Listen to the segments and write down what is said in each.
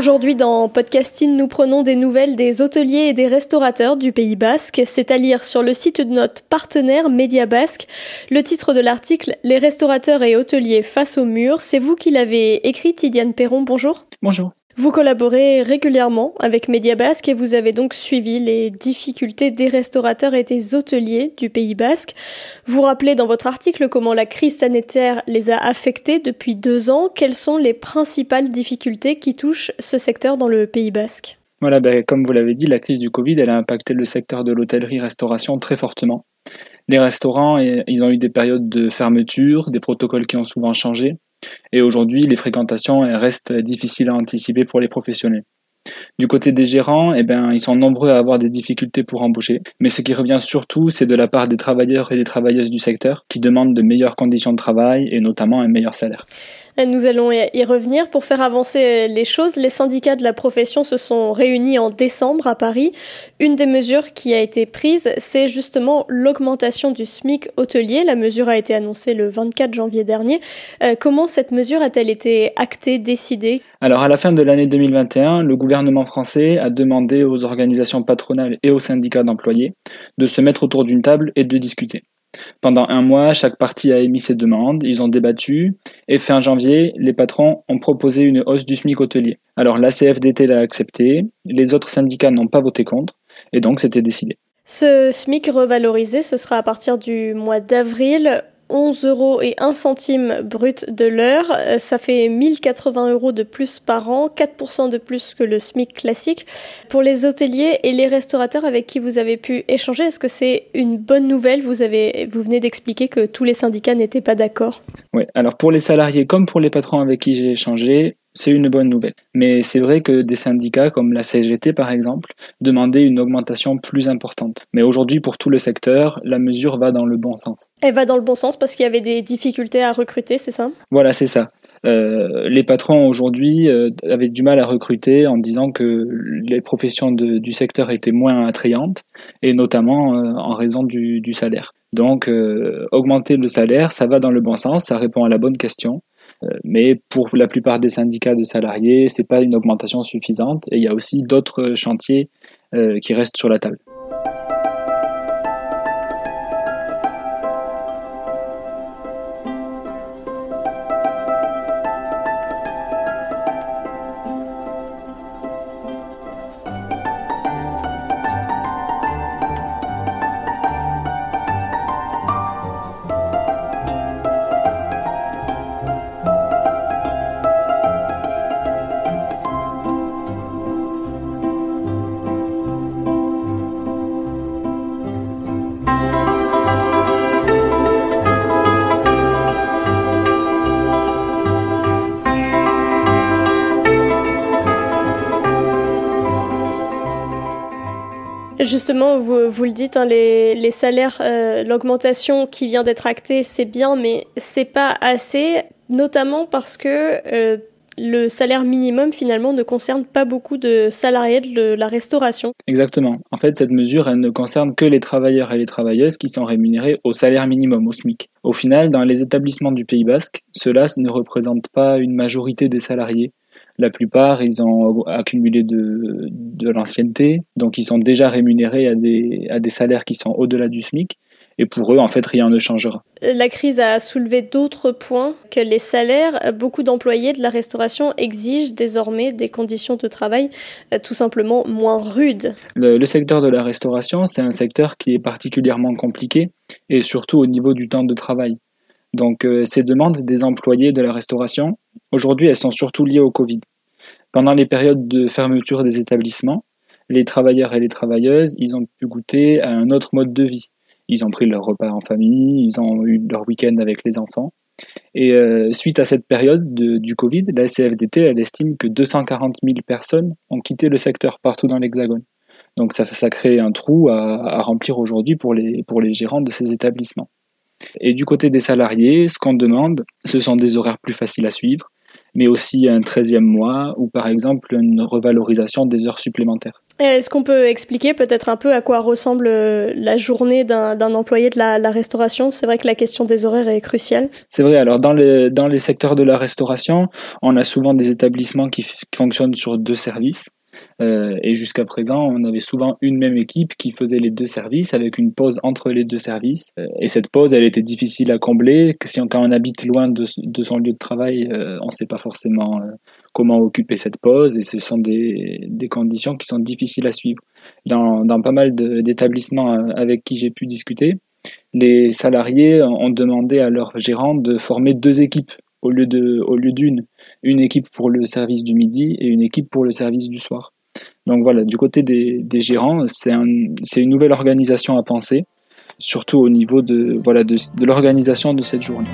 Aujourd'hui dans Podcasting, nous prenons des nouvelles des hôteliers et des restaurateurs du Pays Basque. C'est à lire sur le site de notre partenaire Média Basque. Le titre de l'article Les restaurateurs et hôteliers face au mur. C'est vous qui l'avez écrit, Tidiane Perron. Bonjour. Bonjour. Vous collaborez régulièrement avec Média Basque et vous avez donc suivi les difficultés des restaurateurs et des hôteliers du Pays Basque. Vous rappelez dans votre article comment la crise sanitaire les a affectés depuis deux ans. Quelles sont les principales difficultés qui touchent ce secteur dans le Pays Basque? Voilà, ben, comme vous l'avez dit, la crise du Covid, a impacté le secteur de l'hôtellerie-restauration très fortement. Les restaurants, ils ont eu des périodes de fermeture, des protocoles qui ont souvent changé, et aujourd'hui, les fréquentations restent difficiles à anticiper pour les professionnels. Du côté des gérants, eh ben, ils sont nombreux à avoir des difficultés pour embaucher, mais ce qui revient surtout, c'est de la part des travailleurs et des travailleuses du secteur qui demandent de meilleures conditions de travail et notamment un meilleur salaire. Nous allons y revenir. Pour faire avancer les choses, les syndicats de la profession se sont réunis en décembre à Paris. Une des mesures qui a été prise, c'est justement l'augmentation du SMIC hôtelier. La mesure a été annoncée le 24 janvier dernier. Euh, comment cette mesure a-t-elle été actée, décidée? Alors à la fin de l'année 2021, le gouvernement français a demandé aux organisations patronales et aux syndicats d'employés de se mettre autour d'une table et de discuter. Pendant un mois, chaque partie a émis ses demandes, ils ont débattu, et fin janvier, les patrons ont proposé une hausse du SMIC hôtelier. Alors la CFDT l'a accepté, les autres syndicats n'ont pas voté contre, et donc c'était décidé. Ce SMIC revalorisé, ce sera à partir du mois d'avril. 11 euros et 1 centime brut de l'heure. Ça fait 1080 euros de plus par an, 4% de plus que le SMIC classique. Pour les hôteliers et les restaurateurs avec qui vous avez pu échanger, est-ce que c'est une bonne nouvelle? Vous, avez, vous venez d'expliquer que tous les syndicats n'étaient pas d'accord. Oui, alors pour les salariés comme pour les patrons avec qui j'ai échangé, c'est une bonne nouvelle. Mais c'est vrai que des syndicats comme la CGT par exemple demandaient une augmentation plus importante. Mais aujourd'hui pour tout le secteur, la mesure va dans le bon sens. Elle va dans le bon sens parce qu'il y avait des difficultés à recruter, c'est ça? Voilà, c'est ça. Euh, les patrons aujourd'hui euh, avaient du mal à recruter en disant que les professions de, du secteur étaient moins attrayantes et notamment euh, en raison du, du salaire. Donc augmenter le salaire, ça va dans le bon sens, ça répond à la bonne question. Euh, mais pour la plupart des syndicats de salariés, c'est pas une augmentation suffisante et il y a aussi d'autres chantiers euh, qui restent sur la table. Justement, vous, le dites, hein, les, les, salaires, euh, l'augmentation qui vient d'être actée, c'est bien, mais c'est pas assez, notamment parce que euh, le salaire minimum finalement ne concerne pas beaucoup de salariés de la restauration. Exactement. En fait, cette mesure, elle ne concerne que les travailleurs et les travailleuses qui sont rémunérés au salaire minimum, au SMIC. Au final, dans les établissements du Pays Basque, cela ne représente pas une majorité des salariés. La plupart, ils ont accumulé de, de l'ancienneté, donc ils sont déjà rémunérés à des, à des salaires qui sont au-delà du SMIC. Et pour eux, en fait, rien ne changera. La crise a soulevé d'autres points que les salaires. Beaucoup d'employés de la restauration exigent désormais des conditions de travail euh, tout simplement moins rudes. Le, le secteur de la restauration, c'est un secteur qui est particulièrement compliqué et surtout au niveau du temps de travail. Donc euh, ces demandes des employés de la restauration, aujourd'hui, elles sont surtout liées au Covid. Pendant les périodes de fermeture des établissements, les travailleurs et les travailleuses, ils ont pu goûter à un autre mode de vie. Ils ont pris leur repas en famille, ils ont eu leur week-end avec les enfants. Et euh, suite à cette période de, du Covid, la CFDT, elle estime que 240 000 personnes ont quitté le secteur partout dans l'Hexagone. Donc ça, ça crée un trou à, à remplir aujourd'hui pour les, pour les gérants de ces établissements. Et du côté des salariés, ce qu'on demande, ce sont des horaires plus faciles à suivre, mais aussi un 13e mois ou par exemple une revalorisation des heures supplémentaires. Est-ce qu'on peut expliquer peut-être un peu à quoi ressemble euh, la journée d'un employé de la, la restauration? C'est vrai que la question des horaires est cruciale. C'est vrai, alors dans, le, dans les secteurs de la restauration, on a souvent des établissements qui, qui fonctionnent sur deux services. Euh, et jusqu'à présent, on avait souvent une même équipe qui faisait les deux services avec une pause entre les deux services. Euh, et cette pause, elle était difficile à combler. Si on, quand on habite loin de, son lieu de travail, euh, on ne sait pas forcément comment occuper cette pause. Et ce sont des, conditions qui sont difficiles à suivre. Dans, dans pas mal d'établissements avec qui j'ai pu discuter, les salariés ont demandé à leurs gérants de former deux équipes au lieu de au lieu d'une une équipe pour le service du midi et une équipe pour le service du soir. Donc voilà, du côté des, des gérants, c'est un, une nouvelle organisation à penser, surtout au niveau de voilà de, de l'organisation de cette journée.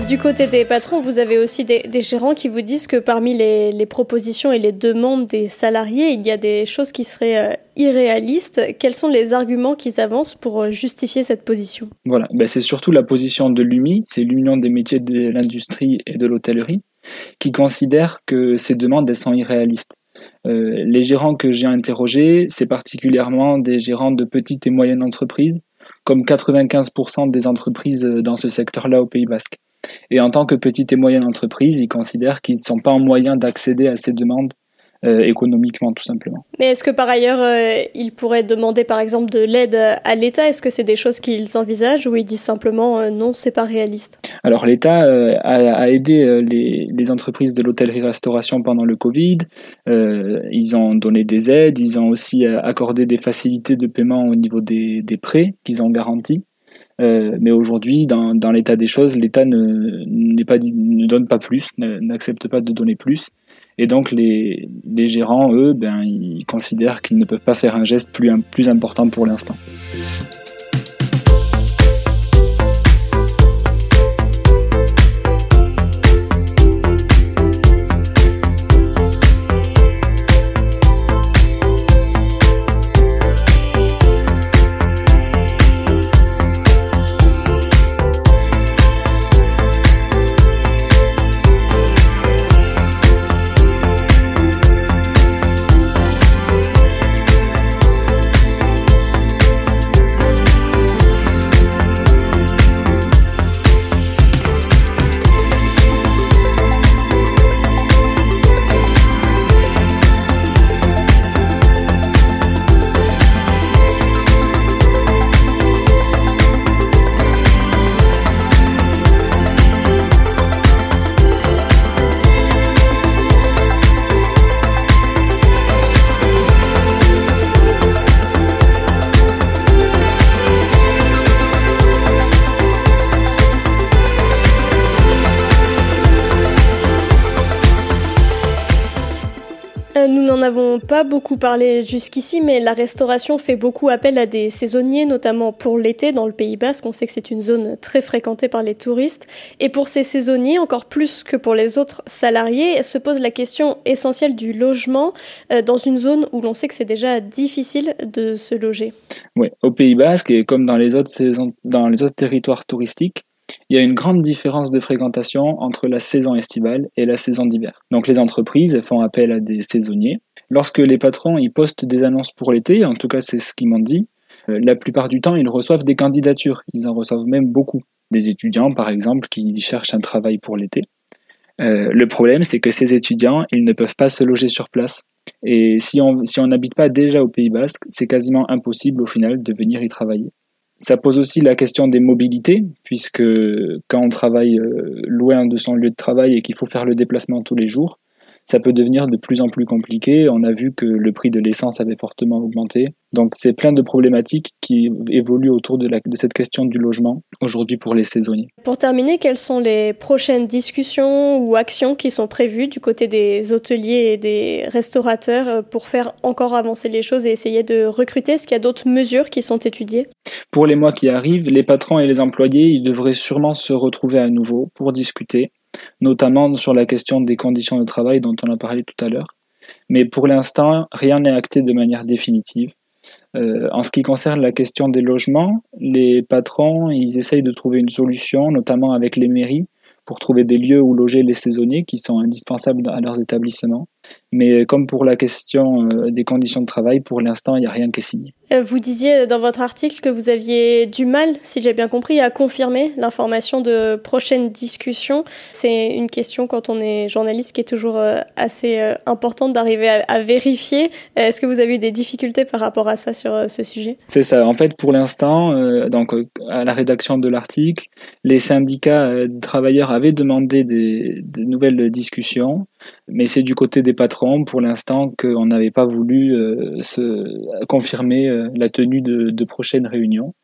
Du côté des patrons, vous avez aussi des, gérants qui vous disent que parmi les, propositions et les demandes des salariés, il y a des choses qui seraient euh, irréalistes. Quels sont les arguments qu'ils avancent pour euh, justifier cette position? Voilà, ben, c'est surtout la position de l'UMI, c'est l'Union des métiers de l'industrie et de l'hôtellerie, qui considère que ces demandes sont irréalistes. Euh, les gérants que j'ai interrogés, c'est particulièrement des gérants de petites et moyennes entreprises, comme 95% des entreprises euh, dans ce secteur-là au Pays Basque. Et en tant que petite et moyenne entreprise, ils considèrent qu'ils ne sont pas en moyen d'accéder à ces demandes euh, économiquement, tout simplement. Mais est-ce que par ailleurs, euh, ils pourraient demander par exemple de l'aide à l'État? Est-ce que c'est des choses qu'ils envisagent ou ils disent simplement euh, non, c'est pas réaliste? Alors l'État euh, a, a aidé les, les entreprises de l'hôtellerie-restauration pendant le Covid. Ils ont donné des aides, ils ont aussi accordé des facilités de paiement au niveau des, des prêts qu'ils ont garantis. Euh, mais aujourd'hui, dans, dans l'état des choses, l'État ne, ne donne pas plus, n'accepte pas de donner plus. Et donc les, les gérants, eux, ben, ils considèrent qu'ils ne peuvent pas faire un geste plus, plus important pour l'instant. N'en avons pas beaucoup parlé jusqu'ici, mais la restauration fait beaucoup appel à des saisonniers, notamment pour l'été dans le Pays Basque. On sait que c'est une zone très fréquentée par les touristes. Et pour ces saisonniers, encore plus que pour les autres salariés, se pose la question essentielle du logement euh, dans une zone où l'on sait que c'est déjà difficile de se loger. Oui, au Pays Basque, et comme dans les autres, saisons, dans les autres territoires touristiques, il y a une grande différence de fréquentation entre la saison estivale et la saison d'hiver. Donc les entreprises font appel à des saisonniers. Lorsque les patrons y postent des annonces pour l'été, en tout cas c'est ce qu'ils m'ont dit, euh, la plupart du temps ils reçoivent des candidatures, ils en reçoivent même beaucoup. Des étudiants par exemple qui cherchent un travail pour l'été. Euh, le problème c'est que ces étudiants ils ne peuvent pas se loger sur place. Et si on si on n'habite pas déjà au Pays Basque, c'est quasiment impossible au final de venir y travailler. Ça pose aussi la question des mobilités, puisque quand on travaille euh, loin de son lieu de travail et qu'il faut faire le déplacement tous les jours, ça peut devenir de plus en plus compliqué. On a vu que le prix de l'essence avait fortement augmenté. Donc c'est plein de problématiques qui évoluent autour de, la, de cette question du logement aujourd'hui pour les saisonniers. Pour terminer, quelles sont les prochaines discussions ou actions qui sont prévues du côté des hôteliers et des restaurateurs pour faire encore avancer les choses et essayer de recruter? Est-ce qu'il y a d'autres mesures qui sont étudiées? Pour les mois qui arrivent, les patrons et les employés, ils devraient sûrement se retrouver à nouveau pour discuter notamment sur la question des conditions de travail dont on a parlé tout à l'heure. Mais pour l'instant, rien n'est acté de manière définitive. Euh, en ce qui concerne la question des logements, les patrons, ils essayent de trouver une solution, notamment avec les mairies, pour trouver des lieux où loger les saisonniers qui sont indispensables à leurs établissements. Mais comme pour la question euh, des conditions de travail, pour l'instant, il n'y a rien qui est signé. Euh, vous disiez dans votre article que vous aviez du mal, si j'ai bien compris, à confirmer l'information de prochaines discussions. C'est une question quand on est journaliste qui est toujours euh, assez importante d'arriver à, vérifier. Est-ce que vous avez eu des difficultés par rapport à ça sur ce sujet? C'est ça. En fait, pour l'instant, donc à la rédaction de l'article, les syndicats de travailleurs avaient demandé des, des nouvelles discussions, mais c'est du côté des patrons pour l'instant qu'on n'avait pas voulu euh, se confirmer euh, la tenue de, prochaines réunions.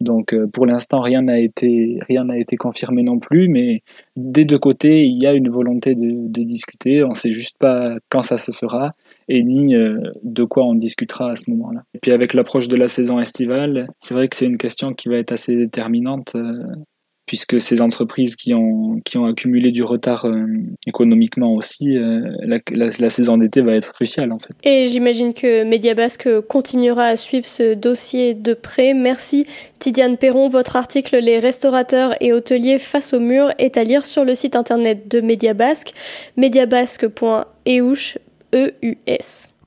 Donc euh, pour l'instant rien n'a été rien n'a été confirmé non plus, mais des deux côtés il y a une volonté de discuter. On ne sait juste pas quand ça se fera et ni de quoi on discutera à ce moment-là. Et puis avec l'approche de la saison estivale, c'est vrai que c'est une question qui va être assez déterminante puisque ces entreprises qui ont, qui ont accumulé du retard euh, économiquement aussi, euh, la, la, saison d'été va être cruciale en fait. Et j'imagine que Mediabasque continuera à suivre ce dossier de près. Merci Tidiane Perron. Votre article Les restaurateurs et hôteliers face au mur est à lire sur le site internet de Mediabasque, mediabasque.eus.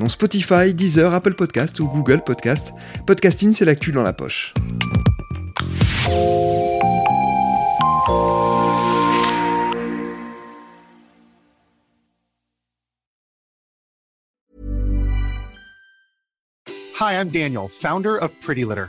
dans Spotify, Deezer, Apple Podcast ou Google Podcast. Podcasting, c'est l'actu dans la poche. Hi, I'm Daniel, founder of Pretty Litter.